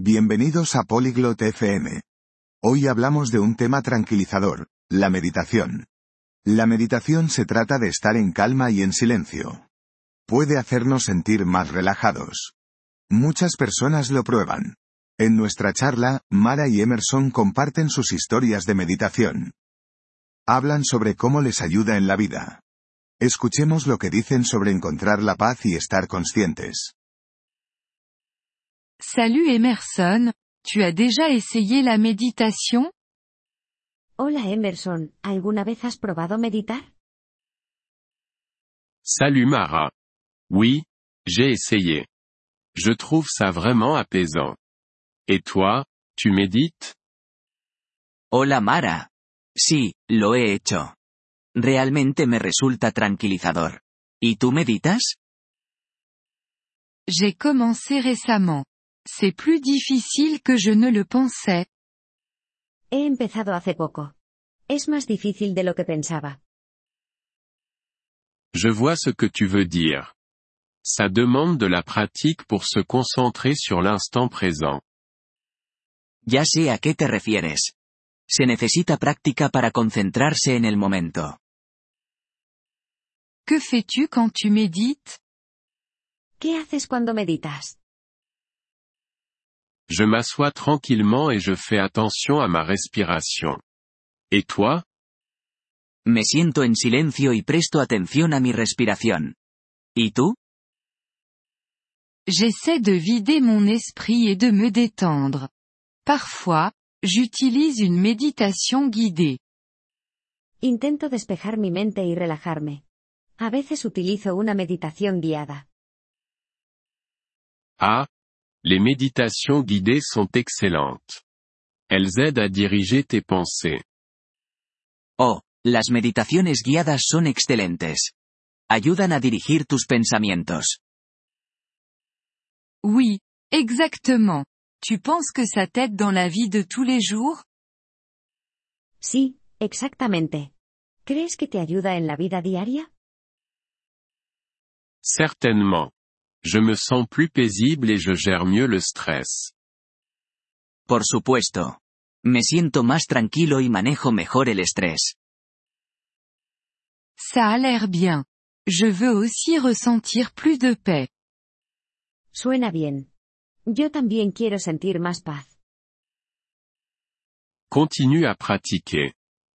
Bienvenidos a Polyglot FM. Hoy hablamos de un tema tranquilizador, la meditación. La meditación se trata de estar en calma y en silencio. Puede hacernos sentir más relajados. Muchas personas lo prueban. En nuestra charla, Mara y Emerson comparten sus historias de meditación. Hablan sobre cómo les ayuda en la vida. Escuchemos lo que dicen sobre encontrar la paz y estar conscientes. Salut Emerson, tu as déjà essayé la méditation? Hola Emerson, ¿alguna vez has probado meditar? Salut Mara. Oui, j'ai essayé. Je trouve ça vraiment apaisant. Et toi, tu médites? Hola Mara. Sí, lo he hecho. Realmente me resulta tranquilizador. ¿Y tú meditas? J'ai commencé récemment. C'est plus difficile que je ne le pensais. He empezado hace poco. Es más difícil de lo que pensaba. Je vois ce que tu veux dire. Ça demande de la pratique pour se concentrer sur l'instant présent. Ya sé a qué te refieres. Se necesita práctica para concentrarse en el momento. Que fais-tu quand tu médites? ¿Qué haces cuando meditas? Je m'assois tranquillement et je fais attention à ma respiration. Et toi? Me siento en silencio y presto atención a mi respiración. ¿Y tú? J'essaie de vider mon esprit et de me détendre. Parfois, j'utilise une méditation guidée. Intento despejar mi mente y relajarme. A veces utilizo una meditación guiada. Ah Les méditations guidées sont excellentes. Elles aident à diriger tes pensées. Oh, las meditaciones guiadas son excelentes. Ayudan a dirigir tus pensamientos. Oui, exactement. Tu penses que ça t'aide dans la vie de tous les jours? Sí, exactamente. ¿Crees que te ayuda en la vida diaria? Certainement. Je me sens plus paisible et je gère mieux le stress. Por supuesto. Me siento más tranquilo y manejo mejor el estrés. Ça a l'air bien. Je veux aussi ressentir plus de paix. Suena bien. Yo también quiero sentir más paz. Continue à pratiquer.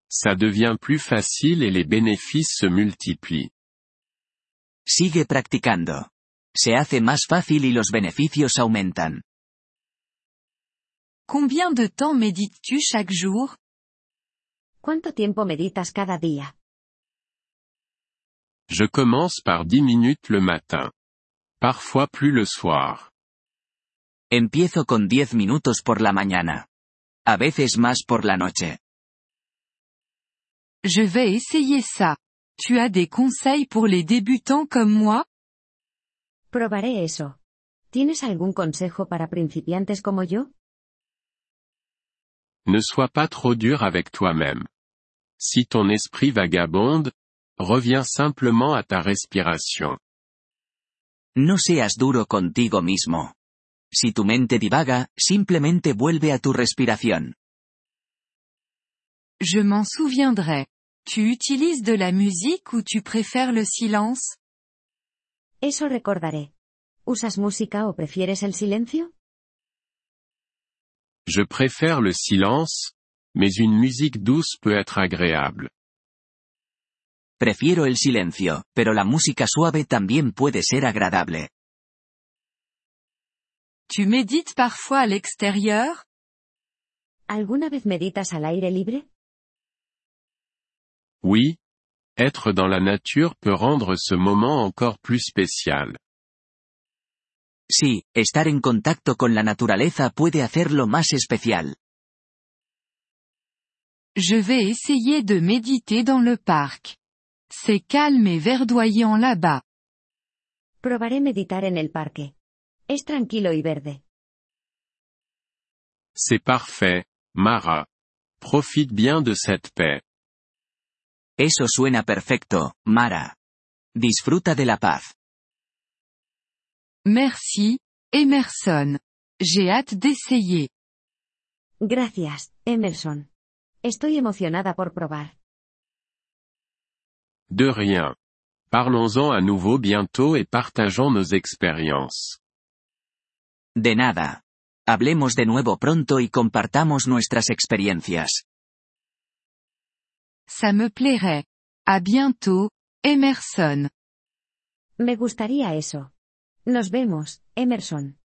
Ça devient plus facile et les bénéfices se multiplient. Sigue practicando. Se hace más fácil y los beneficios aumentan. Combien de temps médites-tu chaque jour? ¿Cuánto tiempo meditas cada día? Je commence par 10 minutes le matin. Parfois plus le soir. Empiezo con 10 minutos por la mañana. A veces más por la noche. Je vais essayer ça. Tu as des conseils pour les débutants comme moi? Probaré eso. ¿Tienes algún consejo para principiantes como yo? Ne sois pas trop dur avec toi-même. Si ton esprit vagabonde, reviens simplement à ta respiration. No seas duro contigo mismo. Si tu mente divaga, simplemente vuelve a tu respiración. Je m'en souviendrai. Tu utilises de la musique ou tu préfères le silence? Eso recordaré. ¿Usas música o prefieres el silencio? Je préfère le silence, mais une musique douce peut être agréable. Prefiero el silencio, pero la música suave también puede ser agradable. Tu médites parfois à l'extérieur ¿Alguna vez meditas al aire libre? Oui. Être dans la nature peut rendre ce moment encore plus spécial. Sí, estar en contacto con la naturaleza puede hacerlo más especial. Je vais essayer de méditer dans le parc. C'est calme et verdoyant là-bas. Probaré meditar en el parque. Es tranquilo y verde. C'est parfait, Mara. Profite bien de cette paix. Eso suena perfecto, Mara. Disfruta de la paz. Merci, Emerson. j'ai hâte d'essayer. Gracias, Emerson. Estoy emocionada por probar. De rien. Parlons-en à nouveau bientôt et partageons nos expériences. De nada. Hablemos de nuevo pronto y compartamos nuestras experiencias. Ça me plairait. À bientôt, Emerson. Me gustaría eso. Nos vemos, Emerson.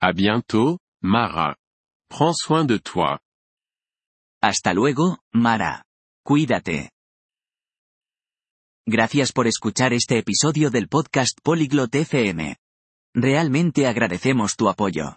À bientôt, Mara. Prends soin de toi. Hasta luego, Mara. Cuídate. Gracias por escuchar este episodio del podcast Polyglot FM. Realmente agradecemos tu apoyo.